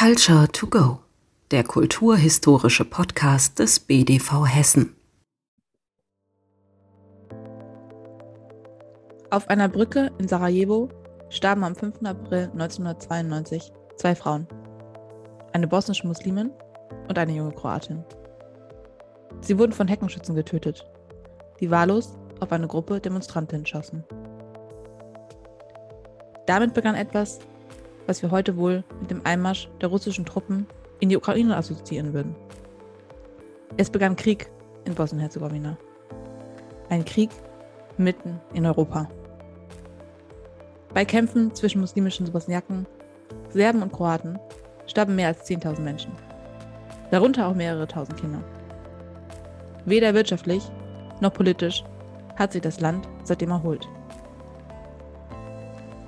Culture to Go, der kulturhistorische Podcast des BDV Hessen. Auf einer Brücke in Sarajevo starben am 5. April 1992 zwei Frauen. Eine bosnische Muslimin und eine junge Kroatin. Sie wurden von Heckenschützen getötet, die wahllos auf eine Gruppe Demonstrantinnen schossen. Damit begann etwas, was wir heute wohl mit dem Einmarsch der russischen Truppen in die Ukraine assoziieren würden. Es begann Krieg in Bosnien-Herzegowina. Ein Krieg mitten in Europa. Bei Kämpfen zwischen muslimischen Bosniaken, Serben und Kroaten starben mehr als 10.000 Menschen. Darunter auch mehrere tausend Kinder. Weder wirtschaftlich noch politisch hat sich das Land seitdem erholt.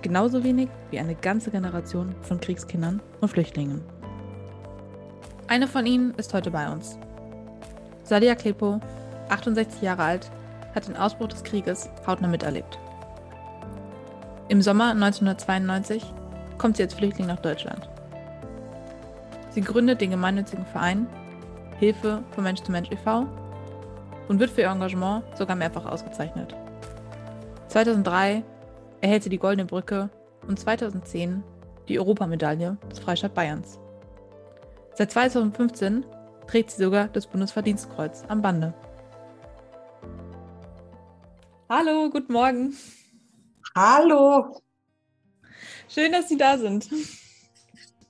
Genauso wenig wie eine ganze Generation von Kriegskindern und Flüchtlingen. Eine von ihnen ist heute bei uns. Sadia Klepo, 68 Jahre alt, hat den Ausbruch des Krieges hautnah miterlebt. Im Sommer 1992 kommt sie als Flüchtling nach Deutschland. Sie gründet den gemeinnützigen Verein Hilfe von Mensch zu Mensch e.V. und wird für ihr Engagement sogar mehrfach ausgezeichnet. 2003 erhält sie die Goldene Brücke und 2010 die Europamedaille des Freistaat Bayerns. Seit 2015 trägt sie sogar das Bundesverdienstkreuz am Bande. Hallo, guten Morgen. Hallo. Schön, dass Sie da sind.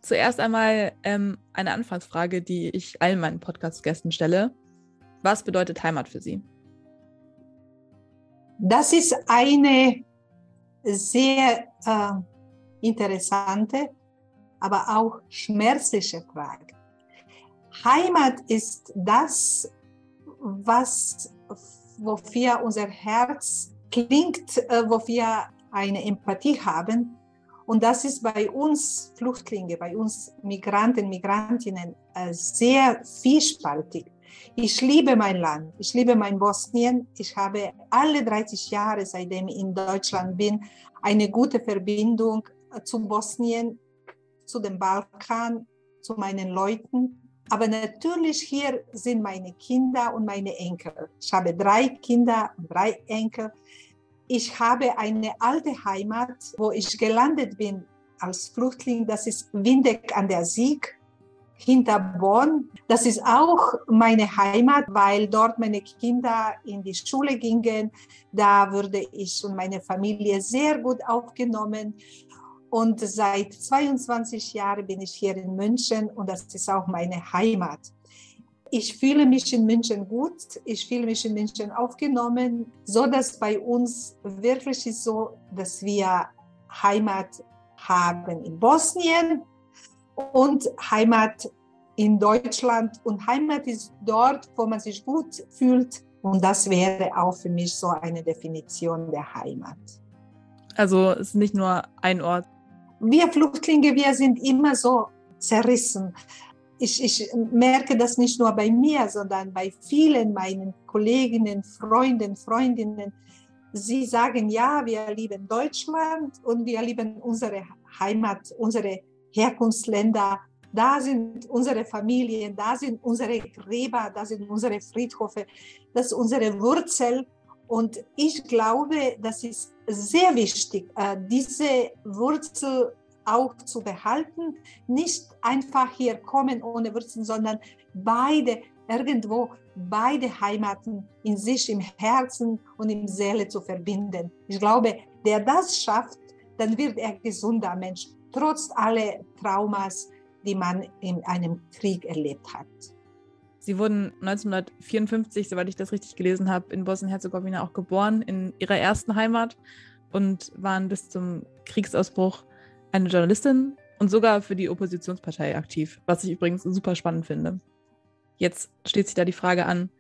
Zuerst einmal ähm, eine Anfangsfrage, die ich allen meinen Podcast-Gästen stelle. Was bedeutet Heimat für Sie? Das ist eine sehr äh, interessante, aber auch schmerzliche Frage. Heimat ist das, was, wofür unser Herz klingt, äh, wofür eine Empathie haben. Und das ist bei uns Flüchtlinge, bei uns Migranten, Migrantinnen äh, sehr vielspaltig. Ich liebe mein Land, ich liebe mein Bosnien. Ich habe alle 30 Jahre, seitdem ich in Deutschland bin, eine gute Verbindung zu Bosnien, zu dem Balkan, zu meinen Leuten. Aber natürlich hier sind meine Kinder und meine Enkel. Ich habe drei Kinder und drei Enkel. Ich habe eine alte Heimat, wo ich gelandet bin als Flüchtling. Das ist Windeck an der Sieg hinter Bonn. Das ist auch meine Heimat, weil dort meine Kinder in die Schule gingen. Da wurde ich und meine Familie sehr gut aufgenommen. Und seit 22 Jahren bin ich hier in München und das ist auch meine Heimat. Ich fühle mich in München gut, ich fühle mich in München aufgenommen, so dass bei uns wirklich ist so, dass wir Heimat haben in Bosnien, und Heimat in Deutschland. Und Heimat ist dort, wo man sich gut fühlt. Und das wäre auch für mich so eine Definition der Heimat. Also es ist nicht nur ein Ort. Wir Flüchtlinge, wir sind immer so zerrissen. Ich, ich merke das nicht nur bei mir, sondern bei vielen meinen Kolleginnen, Freunden, Freundinnen. Sie sagen, ja, wir lieben Deutschland und wir lieben unsere Heimat, unsere Herkunftsländer. Da sind unsere Familien, da sind unsere Gräber, da sind unsere Friedhöfe, das ist unsere Wurzel. Und ich glaube, das ist sehr wichtig, äh, diese Wurzel auch zu behalten. Nicht einfach hier kommen ohne Wurzeln, sondern beide irgendwo, beide Heimaten in sich, im Herzen und im Seele zu verbinden. Ich glaube, der das schafft, dann wird er gesunder Mensch trotz aller Traumas, die man in einem Krieg erlebt hat. Sie wurden 1954, soweit ich das richtig gelesen habe, in Bosnien-Herzegowina auch geboren, in ihrer ersten Heimat und waren bis zum Kriegsausbruch eine Journalistin und sogar für die Oppositionspartei aktiv, was ich übrigens super spannend finde. Jetzt steht sich da die Frage an,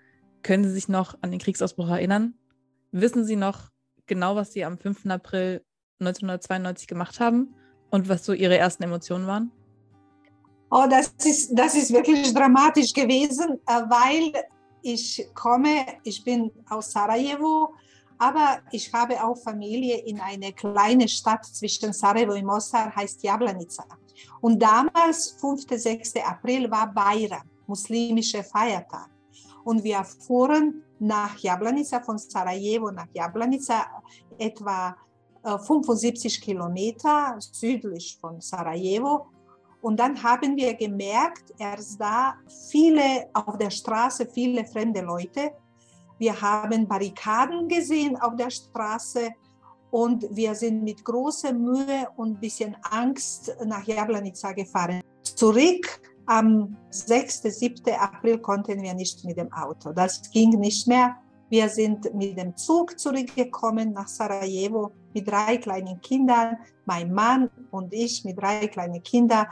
können Sie sich noch an den Kriegsausbruch erinnern? Wissen Sie noch genau, was Sie am 5. April 1992 gemacht haben? Und was so Ihre ersten Emotionen waren? Oh, das ist, das ist wirklich dramatisch gewesen, äh, weil ich komme, ich bin aus Sarajevo, Aber ich habe auch Familie in einer kleinen Stadt zwischen Sarajevo und Mostar, heißt Jablanica. Und damals, 5. 6. April, war Bayram, muslimischer Feiertag. Und wir fuhren nach Jablanica, von Sarajevo nach Jablanica, etwa 75 äh, Kilometer südlich von Sarajevo. Und dann haben wir gemerkt, erst da viele auf der Straße, viele fremde Leute. Wir haben Barrikaden gesehen auf der Straße und wir sind mit großer Mühe und ein bisschen Angst nach Jablanica gefahren. Zurück am 6. 7. April konnten wir nicht mit dem Auto. Das ging nicht mehr. Wir sind mit dem Zug zurückgekommen nach Sarajevo mit drei kleinen Kindern, mein Mann und ich mit drei kleinen Kindern.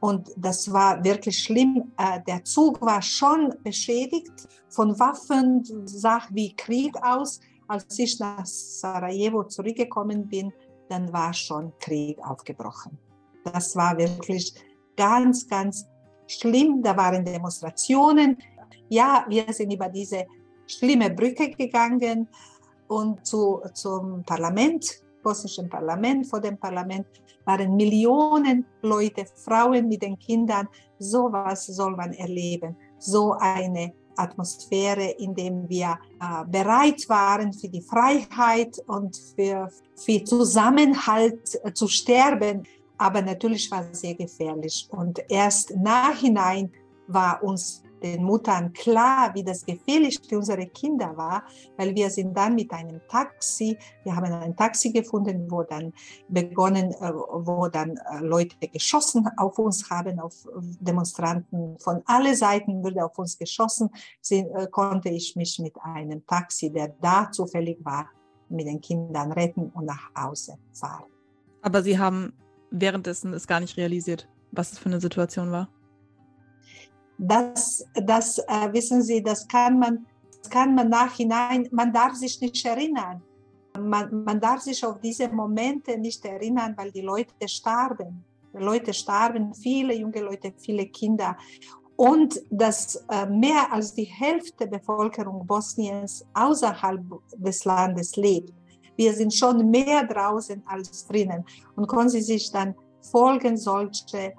Und das war wirklich schlimm. Äh, der Zug war schon beschädigt von Waffen, sah wie Krieg aus. Als ich nach Sarajevo zurückgekommen bin, dann war schon Krieg aufgebrochen. Das war wirklich ganz, ganz schlimm. Da waren Demonstrationen. Ja, wir sind über diese schlimme Brücke gegangen und zu, zum Parlament, bosnischen Parlament. Vor dem Parlament waren Millionen Leute, Frauen mit den Kindern. So was soll man erleben. So eine Atmosphäre, in der wir äh, bereit waren für die Freiheit und für, für Zusammenhalt äh, zu sterben. Aber natürlich war es sehr gefährlich. Und erst nachhinein war uns den Muttern klar, wie das gefährlich für unsere Kinder war, weil wir sind dann mit einem Taxi, wir haben ein Taxi gefunden, wo dann begonnen, äh, wo dann äh, Leute geschossen auf uns haben, auf Demonstranten von alle Seiten wurde auf uns geschossen, äh, konnte ich mich mit einem Taxi, der da zufällig war, mit den Kindern retten und nach Hause fahren. Aber Sie haben währenddessen es gar nicht realisiert, was es für eine Situation war? Das, das äh, wissen Sie, das kann man, kann man nachhinein, man darf sich nicht erinnern. Man, man darf sich auf diese Momente nicht erinnern, weil die Leute starben. Leute starben, viele junge Leute, viele Kinder. Und dass äh, mehr als die Hälfte der Bevölkerung Bosniens außerhalb des Landes lebt. Wir sind schon mehr draußen als drinnen. Und können Sie sich dann Folgen solche,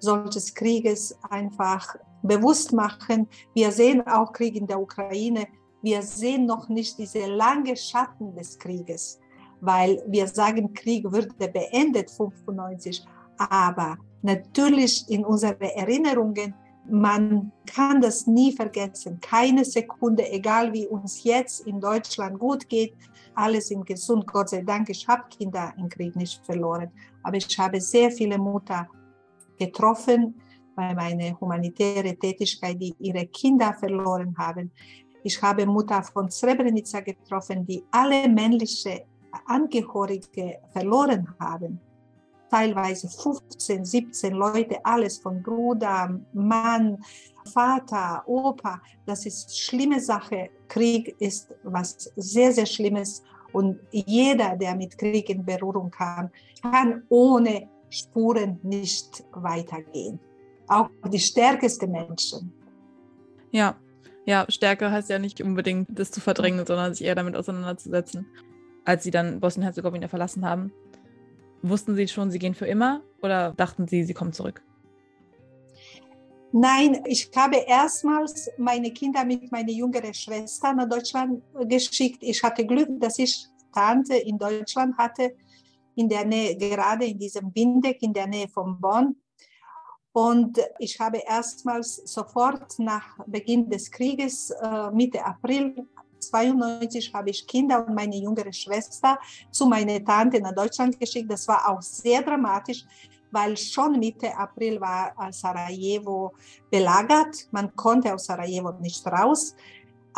solches Krieges einfach bewusst machen. Wir sehen auch Krieg in der Ukraine. Wir sehen noch nicht diese lange Schatten des Krieges, weil wir sagen, Krieg würde beendet 95, aber natürlich in unseren Erinnerungen man kann das nie vergessen. Keine Sekunde, egal wie uns jetzt in Deutschland gut geht, alle sind gesund, Gott sei Dank. Ich habe Kinder im Krieg nicht verloren, aber ich habe sehr viele Mutter getroffen, bei meiner humanitären Tätigkeit, die ihre Kinder verloren haben. Ich habe Mutter von Srebrenica getroffen, die alle männliche Angehörige verloren haben. Teilweise 15, 17 Leute, alles von Bruder, Mann, Vater, Opa. Das ist schlimme Sache. Krieg ist was sehr, sehr Schlimmes. Und jeder, der mit Krieg in Berührung kam, kann ohne Spuren nicht weitergehen auch die stärksten Menschen. Ja, ja, Stärke heißt ja nicht unbedingt, das zu verdrängen, sondern sich eher damit auseinanderzusetzen. Als sie dann Bosnien-Herzegowina verlassen haben, wussten sie schon, sie gehen für immer oder dachten sie, sie kommen zurück? Nein, ich habe erstmals meine Kinder mit meiner jüngeren Schwester nach Deutschland geschickt. Ich hatte Glück, dass ich Tante in Deutschland hatte, in der Nähe, gerade in diesem Bindeck, in der Nähe von Bonn. Und ich habe erstmals sofort nach Beginn des Krieges, äh, Mitte April 92, habe ich Kinder und meine jüngere Schwester zu meiner Tante nach Deutschland geschickt. Das war auch sehr dramatisch, weil schon Mitte April war Sarajevo belagert. Man konnte aus Sarajevo nicht raus.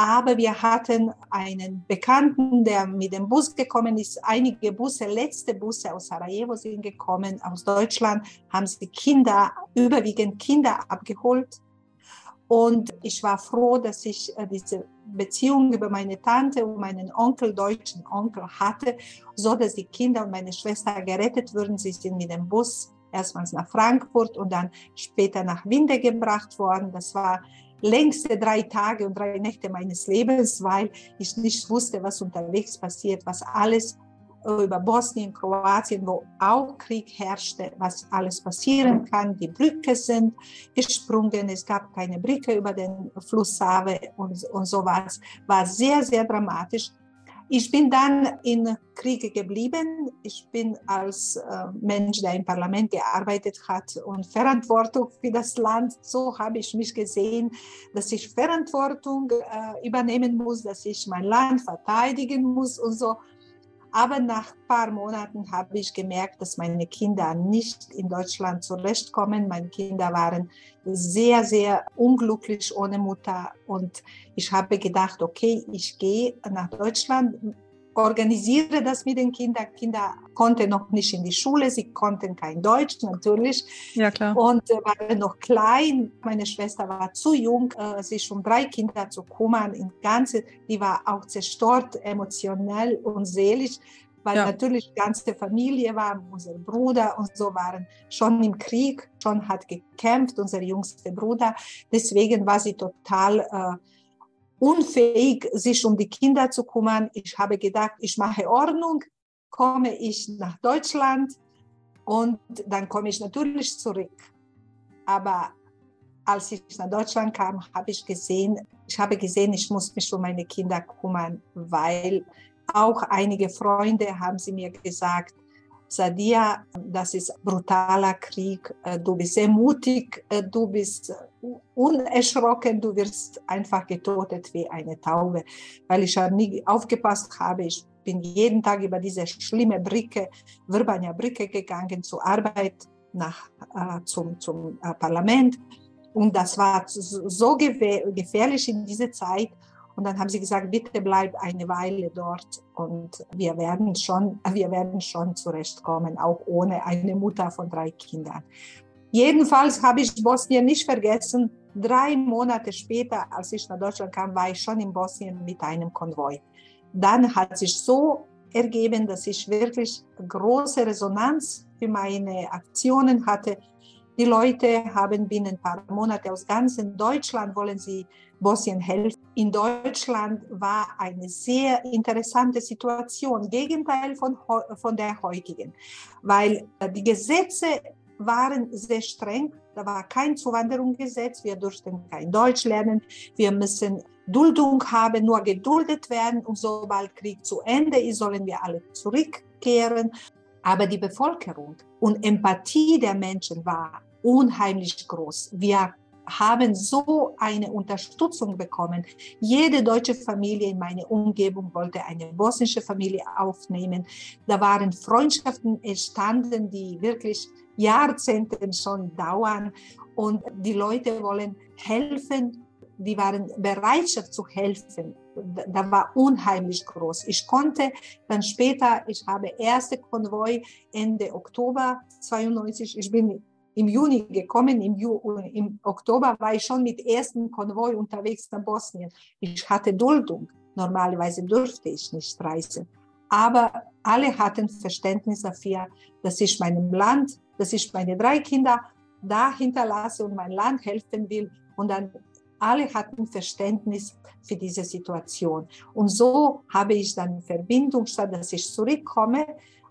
Aber wir hatten einen Bekannten, der mit dem Bus gekommen ist. Einige Busse, letzte Busse aus Sarajevo sind gekommen, aus Deutschland, haben sie Kinder, überwiegend Kinder abgeholt. Und ich war froh, dass ich äh, diese Beziehung über meine Tante und meinen Onkel, deutschen Onkel hatte, so dass die Kinder und meine Schwester gerettet wurden. Sie sind mit dem Bus erstmals nach Frankfurt und dann später nach Winde gebracht worden. Das war längste drei Tage und drei Nächte meines Lebens, weil ich nicht wusste, was unterwegs passiert, was alles über Bosnien, Kroatien, wo auch Krieg herrschte, was alles passieren kann. Die Brücke sind gesprungen, es gab keine Brücke über den Fluss Save und, und sowas. War sehr, sehr dramatisch. Ich bin dann in Kriege geblieben. Ich bin als äh, Mensch, der im Parlament gearbeitet hat und Verantwortung für das Land, so habe ich mich gesehen, dass ich Verantwortung äh, übernehmen muss, dass ich mein Land verteidigen muss und so. Aber nach ein paar Monaten habe ich gemerkt, dass meine Kinder nicht in Deutschland zurechtkommen. Meine Kinder waren sehr, sehr unglücklich ohne Mutter. Und ich habe gedacht, okay, ich gehe nach Deutschland organisiere das mit den Kindern. Kinder konnten noch nicht in die Schule, sie konnten kein Deutsch natürlich. Ja, klar. Und äh, waren noch klein. Meine Schwester war zu jung, äh, sich um drei Kinder zu kümmern. In Ganze, die war auch zerstört, emotionell und seelisch weil ja. natürlich die ganze Familie war, unser Bruder und so waren schon im Krieg, schon hat gekämpft, unser jüngster Bruder. Deswegen war sie total äh, unfähig, sich um die Kinder zu kümmern. Ich habe gedacht, ich mache Ordnung, komme ich nach Deutschland und dann komme ich natürlich zurück. Aber als ich nach Deutschland kam, habe ich gesehen, ich habe gesehen, ich muss mich um meine Kinder kümmern, weil auch einige Freunde haben sie mir gesagt, Sadia, das ist brutaler Krieg, äh, du bist sehr mutig, äh, du bist unerschrocken, du wirst einfach getötet wie eine Taube, weil ich nie aufgepasst habe. Ich bin jeden Tag über diese schlimme Brücke, Wirbania Brücke gegangen zur Arbeit nach, äh, zum, zum äh, Parlament. Und das war so gefährlich in dieser Zeit. Und dann haben sie gesagt, bitte bleib eine Weile dort und wir werden schon, wir werden schon zurechtkommen, auch ohne eine Mutter von drei Kindern. Jedenfalls habe ich Bosnien nicht vergessen. Drei Monate später, als ich nach Deutschland kam, war ich schon in Bosnien mit einem Konvoi. Dann hat sich so ergeben, dass ich wirklich große Resonanz für meine Aktionen hatte. Die Leute haben binnen ein paar Monaten aus ganzem Deutschland wollen sie Bosnien helfen. In Deutschland war eine sehr interessante Situation, Gegenteil von, von der heutigen, weil die Gesetze waren sehr streng. Da war kein Zuwanderungsgesetz, wir durften kein Deutsch lernen, wir müssen Duldung haben, nur geduldet werden und sobald Krieg zu Ende ist, sollen wir alle zurückkehren. Aber die Bevölkerung und Empathie der Menschen war unheimlich groß. Wir haben so eine Unterstützung bekommen. Jede deutsche Familie in meiner Umgebung wollte eine bosnische Familie aufnehmen. Da waren Freundschaften entstanden, die wirklich Jahrzehnte schon dauern. Und die Leute wollen helfen, die waren Bereitschaft zu helfen. Da war unheimlich groß. Ich konnte dann später, ich habe erste Konvoi Ende Oktober 92, ich bin im Juni gekommen, im, Ju im Oktober war ich schon mit ersten Konvoi unterwegs nach Bosnien. Ich hatte Duldung. Normalerweise durfte ich nicht reisen. Aber alle hatten Verständnis dafür, dass ich meinem Land, dass ich meine drei Kinder da hinterlasse und mein Land helfen will. Und dann alle hatten Verständnis für diese Situation. Und so habe ich dann Verbindung, statt dass ich zurückkomme,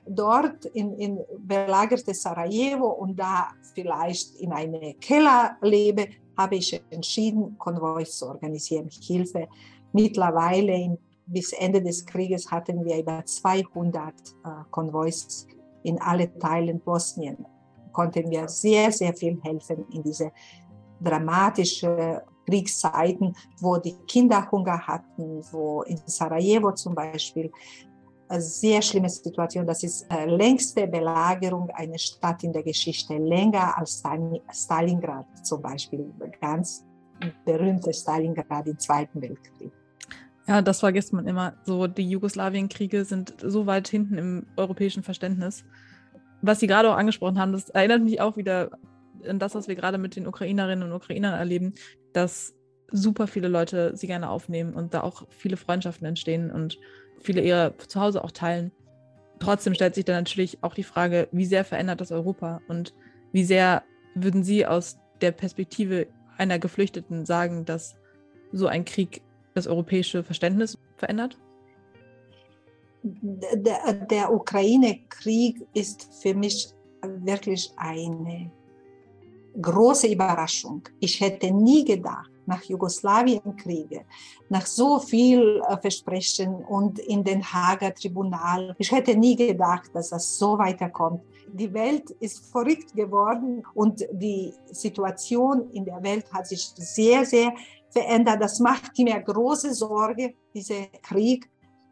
dort in, in belagerte Sarajevo und da vielleicht in einem Keller lebe, habe ich entschieden, Konvois zu organisieren, Hilfe. Mittlerweile in, bis Ende des Krieges hatten wir über 200 äh, Konvois in alle Teilen Bosnien. Konnten wir sehr, sehr viel helfen in diese dramatischen Kriegszeiten, wo die Kinder Hunger hatten, wo in Sarajevo zum Beispiel eine sehr schlimme Situation. Das ist die äh, längste Belagerung einer Stadt in der Geschichte, länger als Stalingrad zum Beispiel, ganz berühmte Stalingrad im Zweiten Weltkrieg. Ja, das vergisst man immer. So, die Jugoslawienkriege sind so weit hinten im europäischen Verständnis. Was Sie gerade auch angesprochen haben, das erinnert mich auch wieder an das, was wir gerade mit den Ukrainerinnen und Ukrainern erleben, dass super viele Leute sie gerne aufnehmen und da auch viele Freundschaften entstehen und viele ihre Zuhause auch teilen. Trotzdem stellt sich dann natürlich auch die Frage, wie sehr verändert das Europa und wie sehr würden Sie aus der Perspektive einer Geflüchteten sagen, dass so ein Krieg das europäische Verständnis verändert? Der, der Ukraine-Krieg ist für mich wirklich eine große Überraschung. Ich hätte nie gedacht, nach Jugoslawien-Kriege, nach so viel äh, Versprechen und in den Hager Tribunal. Ich hätte nie gedacht, dass das so weiterkommt. Die Welt ist verrückt geworden und die Situation in der Welt hat sich sehr, sehr verändert. Das macht mir große Sorge, dieser Krieg.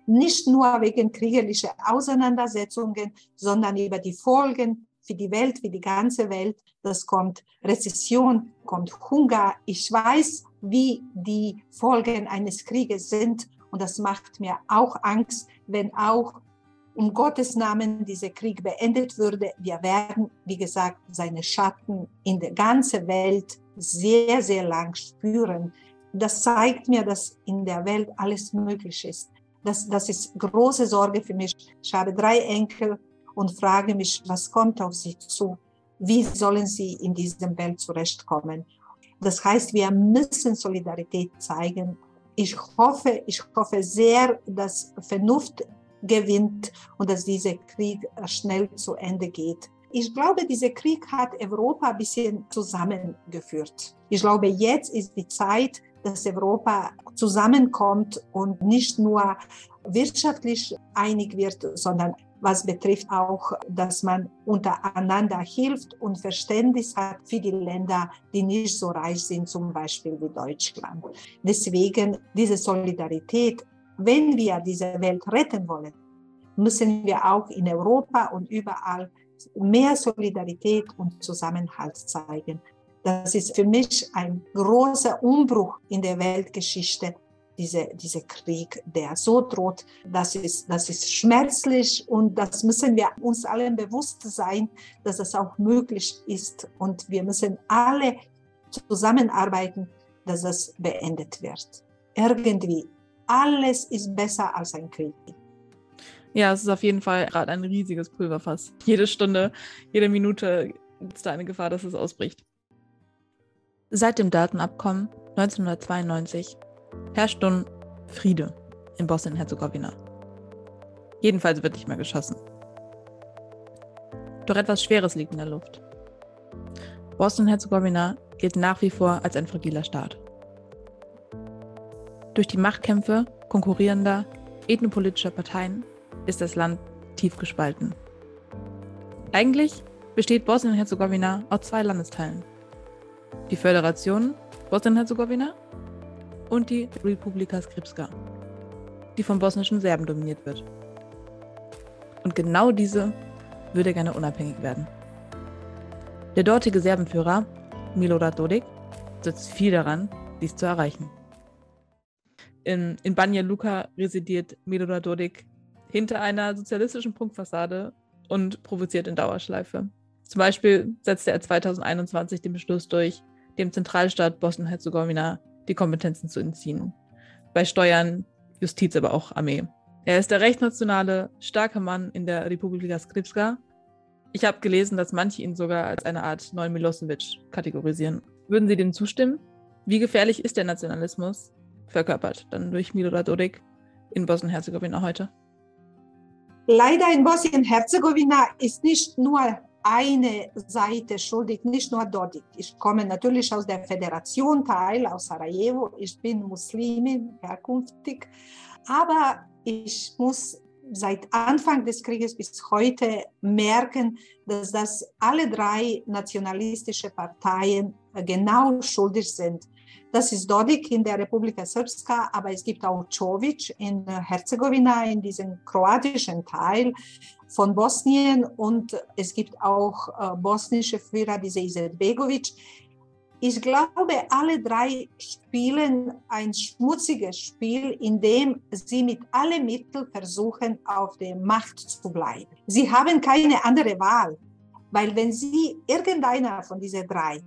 Nicht nur wegen kriegerischer Auseinandersetzungen, sondern über die Folgen für die Welt, für die ganze Welt. Das kommt Rezession, kommt Hunger. Ich weiß, wie die Folgen eines Krieges sind. Und das macht mir auch Angst, wenn auch um Gottes Namen dieser Krieg beendet würde. Wir werden, wie gesagt, seine Schatten in der ganzen Welt sehr, sehr lang spüren. Das zeigt mir, dass in der Welt alles möglich ist. Das, das ist große Sorge für mich. Ich habe drei Enkel und frage mich, was kommt auf sie zu? Wie sollen sie in diesem Welt zurechtkommen? Das heißt, wir müssen Solidarität zeigen. Ich hoffe, ich hoffe sehr, dass Vernunft gewinnt und dass dieser Krieg schnell zu Ende geht. Ich glaube, dieser Krieg hat Europa ein bisschen zusammengeführt. Ich glaube, jetzt ist die Zeit, dass Europa zusammenkommt und nicht nur wirtschaftlich einig wird, sondern was betrifft auch, dass man untereinander hilft und Verständnis hat für die Länder, die nicht so reich sind, zum Beispiel wie Deutschland. Deswegen diese Solidarität, wenn wir diese Welt retten wollen, müssen wir auch in Europa und überall mehr Solidarität und Zusammenhalt zeigen. Das ist für mich ein großer Umbruch in der Weltgeschichte, diese, dieser Krieg, der so droht, das ist, das ist schmerzlich und das müssen wir uns allen bewusst sein, dass es auch möglich ist und wir müssen alle zusammenarbeiten, dass es beendet wird. Irgendwie, alles ist besser als ein Krieg. Ja, es ist auf jeden Fall gerade ein riesiges Pulverfass. Jede Stunde, jede Minute es da eine Gefahr, dass es ausbricht. Seit dem Datenabkommen 1992 herrscht nun Friede in Bosnien-Herzegowina. Jedenfalls wird nicht mehr geschossen. Doch etwas Schweres liegt in der Luft. Bosnien-Herzegowina gilt nach wie vor als ein fragiler Staat. Durch die Machtkämpfe konkurrierender ethnopolitischer Parteien ist das Land tief gespalten. Eigentlich besteht Bosnien-Herzegowina aus zwei Landesteilen. Die Föderation Bosnien-Herzegowina und die Republika Srpska, die von bosnischen Serben dominiert wird. Und genau diese würde gerne unabhängig werden. Der dortige Serbenführer, Milorad Dodik, setzt viel daran, dies zu erreichen. In, in Banja Luka residiert Milorad Dodik hinter einer sozialistischen Prunkfassade und provoziert in Dauerschleife. Zum Beispiel setzte er 2021 den Beschluss durch, dem Zentralstaat Bosnien-Herzegowina die Kompetenzen zu entziehen. Bei Steuern, Justiz, aber auch Armee. Er ist der rechtsnationale, starke Mann in der Republika Srpska. Ich habe gelesen, dass manche ihn sogar als eine Art neuen Milosevic kategorisieren. Würden Sie dem zustimmen? Wie gefährlich ist der Nationalismus, verkörpert dann durch Milorad Dodik in Bosnien-Herzegowina heute? Leider in Bosnien-Herzegowina ist nicht nur eine Seite schuldig, nicht nur dort. Ich komme natürlich aus der Föderation Teil, aus Sarajevo. Ich bin Muslimin, herkunftig. Aber ich muss seit Anfang des Krieges bis heute merken, dass das alle drei nationalistische Parteien genau schuldig sind. Das ist Dodik in der Republika Srpska, aber es gibt auch Čović in Herzegowina, in diesem kroatischen Teil von Bosnien und es gibt auch äh, bosnische Führer, diese Izetbegovic. Ich glaube, alle drei spielen ein schmutziges Spiel, in dem sie mit allen Mitteln versuchen, auf der Macht zu bleiben. Sie haben keine andere Wahl, weil wenn sie irgendeiner von diesen drei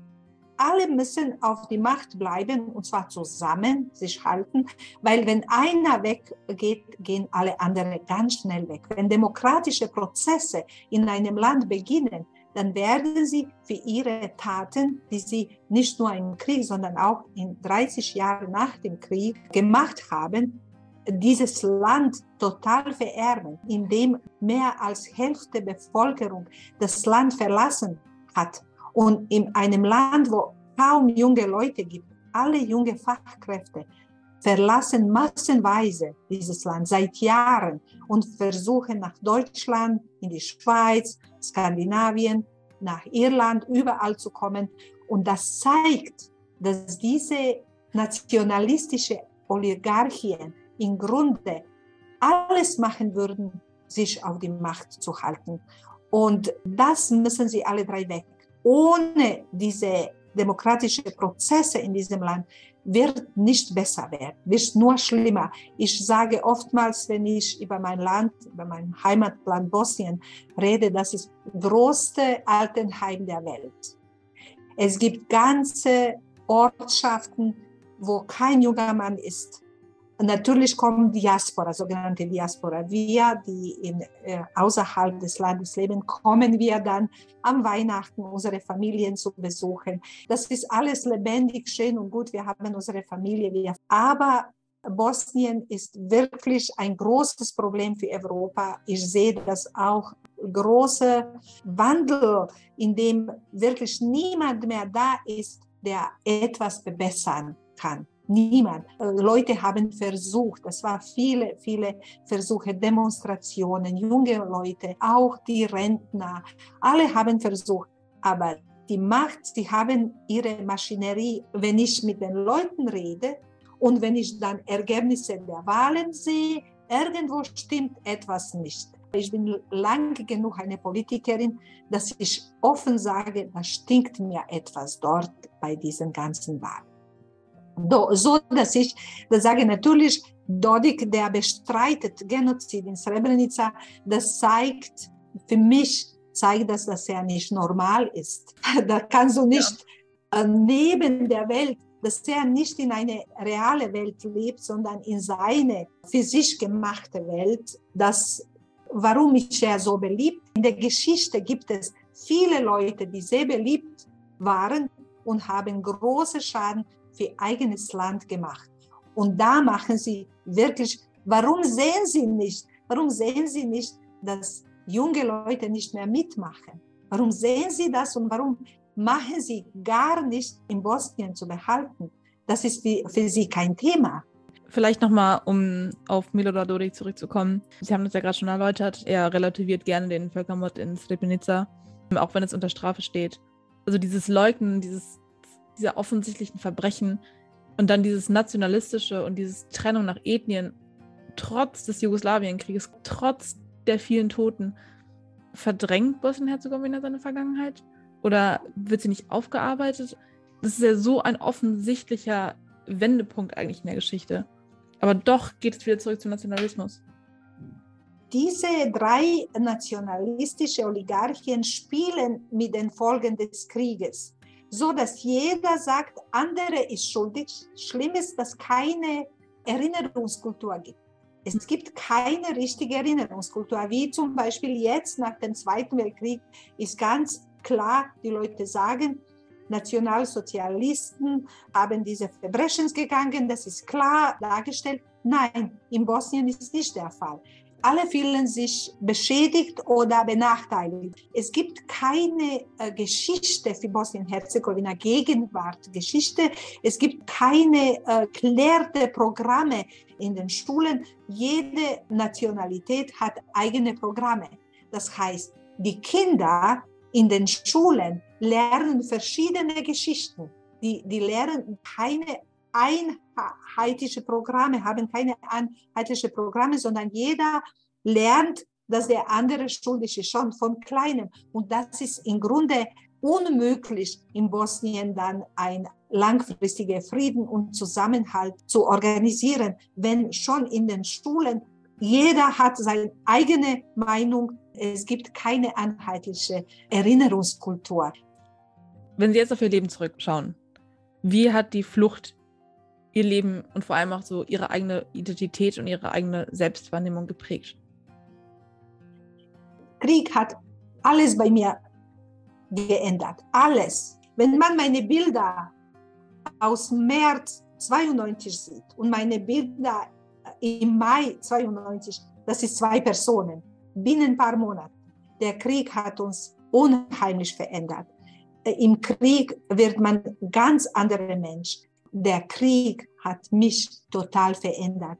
alle müssen auf die Macht bleiben und zwar zusammen sich halten, weil wenn einer weggeht, gehen alle anderen ganz schnell weg. Wenn demokratische Prozesse in einem Land beginnen, dann werden sie für ihre Taten, die sie nicht nur im Krieg, sondern auch in 30 Jahren nach dem Krieg gemacht haben, dieses Land total vererben, indem mehr als Hälfte der Bevölkerung das Land verlassen hat. Und in einem Land, wo kaum junge Leute gibt, alle junge Fachkräfte verlassen massenweise dieses Land seit Jahren und versuchen nach Deutschland, in die Schweiz, Skandinavien, nach Irland, überall zu kommen. Und das zeigt, dass diese nationalistische Oligarchien im Grunde alles machen würden, sich auf die Macht zu halten. Und das müssen sie alle drei weg. Ohne diese demokratischen Prozesse in diesem Land wird nicht besser werden, wird nur schlimmer. Ich sage oftmals, wenn ich über mein Land, über mein Heimatland Bosnien rede, das ist das größte Altenheim der Welt. Es gibt ganze Ortschaften, wo kein junger Mann ist, Natürlich kommen Diaspora, sogenannte Diaspora. Wir, die in, äh, außerhalb des Landes leben, kommen wir dann am Weihnachten unsere Familien zu besuchen. Das ist alles lebendig, schön und gut. Wir haben unsere Familie. Wir, aber Bosnien ist wirklich ein großes Problem für Europa. Ich sehe das auch große Wandel, in dem wirklich niemand mehr da ist, der etwas verbessern kann. Niemand. Äh, Leute haben versucht, es waren viele, viele Versuche, Demonstrationen, junge Leute, auch die Rentner, alle haben versucht. Aber die Macht, sie haben ihre Maschinerie, wenn ich mit den Leuten rede und wenn ich dann Ergebnisse der Wahlen sehe, irgendwo stimmt etwas nicht. Ich bin lange genug eine Politikerin, dass ich offen sage, da stinkt mir etwas dort bei diesen ganzen Wahlen so dass ich das sage, natürlich, Dodik, der bestreitet Genozid in Srebrenica, das zeigt, für mich zeigt das, dass er nicht normal ist. Da kannst du nicht ja. Äh, neben der Welt, dass er nicht in eine reale Welt lebt, sondern in seine für sich gemachte Welt. Das, warum ist er so beliebt? In der Geschichte gibt es viele Leute, die sehr beliebt waren und haben große Schaden für eigenes Land gemacht. Und da machen sie wirklich, warum sehen sie nicht, warum sehen sie nicht, dass junge Leute nicht mehr mitmachen? Warum sehen sie das und warum machen sie gar nicht in Bosnien zu behalten? Das ist für, sie kein Thema. Vielleicht nochmal, um auf Milorad Dodik zurückzukommen. Sie haben das ja gerade schon erläutert. Er relativiert gerne den Völkermord in Srebrenica, auch wenn es unter Strafe steht. Also dieses Leugnen, dieses dieser offensichtlichen Verbrechen und dann dieses nationalistische und diese Trennung nach Ethnien, trotz des Jugoslawienkrieges, trotz der vielen Toten, verdrängt Bosnien-Herzegowina seine Vergangenheit? Oder wird sie nicht aufgearbeitet? Das ist ja so ein offensichtlicher Wendepunkt eigentlich in der Geschichte. Aber doch geht es wieder zurück zum Nationalismus. Diese drei nationalistische Oligarchien spielen mit den Folgen des Krieges so dass jeder sagt, andere ist schuldig. Schlimm ist, dass keine Erinnerungskultur gibt. Es gibt keine richtige Erinnerungskultur, wie zum Beispiel jetzt nach dem Zweiten Weltkrieg ist ganz klar, die Leute sagen, Nationalsozialisten haben diese Verbrechen gegangen, das ist klar dargestellt. Nein, in Bosnien ist nicht der Fall alle fühlen sich beschädigt oder benachteiligt. Es gibt keine äh, Geschichte für Bosnien-Herzegowina, Gegenwart, Geschichte. Es gibt keine äh, klärte Programme in den Schulen. Jede Nationalität hat eigene Programme. Das heißt, die Kinder in den Schulen lernen verschiedene Geschichten. Die, die lernen keine einheitliche Programme, haben keine einheitliche Programme, sondern jeder lernt, dass der andere schuldig ist, schon von Kleinem. Und das ist im Grunde unmöglich, in Bosnien dann ein langfristiger Frieden und Zusammenhalt zu organisieren, wenn schon in den Schulen jeder hat seine eigene Meinung. Es gibt keine einheitliche Erinnerungskultur. Wenn Sie jetzt auf Ihr Leben zurückschauen, wie hat die Flucht ihr Leben und vor allem auch so ihre eigene Identität und ihre eigene Selbstwahrnehmung geprägt? Krieg hat alles bei mir geändert. Alles. Wenn man meine Bilder aus März 92 sieht und meine Bilder im Mai 92, das ist zwei Personen, binnen ein paar Monaten. Der Krieg hat uns unheimlich verändert. Im Krieg wird man ganz anderer Mensch. Der Krieg hat mich total verändert.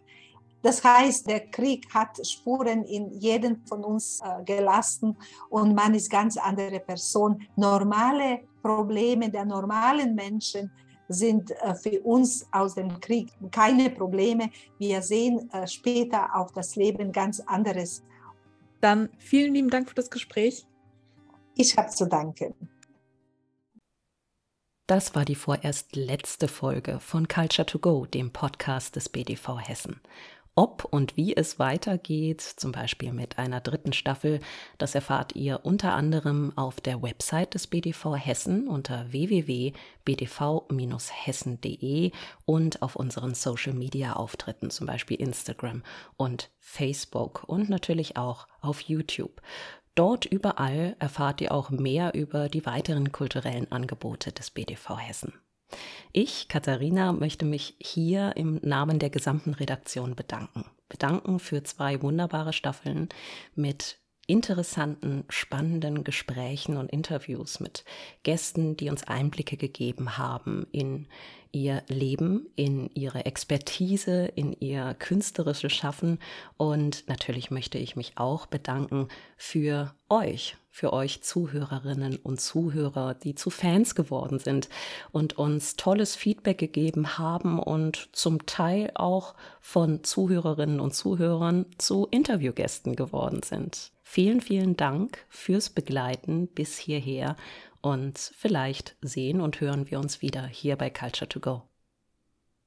Das heißt, der Krieg hat Spuren in jedem von uns äh, gelassen und man ist ganz andere Person. Normale Probleme der normalen Menschen sind äh, für uns aus dem Krieg keine Probleme. Wir sehen äh, später auf das Leben ganz anderes. Dann vielen lieben Dank für das Gespräch. Ich habe zu danken. Das war die vorerst letzte Folge von Culture to Go, dem Podcast des BDV Hessen. Ob und wie es weitergeht, zum Beispiel mit einer dritten Staffel, das erfahrt ihr unter anderem auf der Website des BDV Hessen unter www.bdv-hessen.de und auf unseren Social-Media-Auftritten, zum Beispiel Instagram und Facebook und natürlich auch auf YouTube. Dort überall erfahrt ihr auch mehr über die weiteren kulturellen Angebote des BDV Hessen. Ich, Katharina, möchte mich hier im Namen der gesamten Redaktion bedanken. Bedanken für zwei wunderbare Staffeln mit interessanten, spannenden Gesprächen und Interviews mit Gästen, die uns Einblicke gegeben haben in ihr Leben, in ihre Expertise, in ihr künstlerisches Schaffen. Und natürlich möchte ich mich auch bedanken für euch, für euch Zuhörerinnen und Zuhörer, die zu Fans geworden sind und uns tolles Feedback gegeben haben und zum Teil auch von Zuhörerinnen und Zuhörern zu Interviewgästen geworden sind. Vielen, vielen Dank fürs Begleiten bis hierher und vielleicht sehen und hören wir uns wieder hier bei Culture to Go.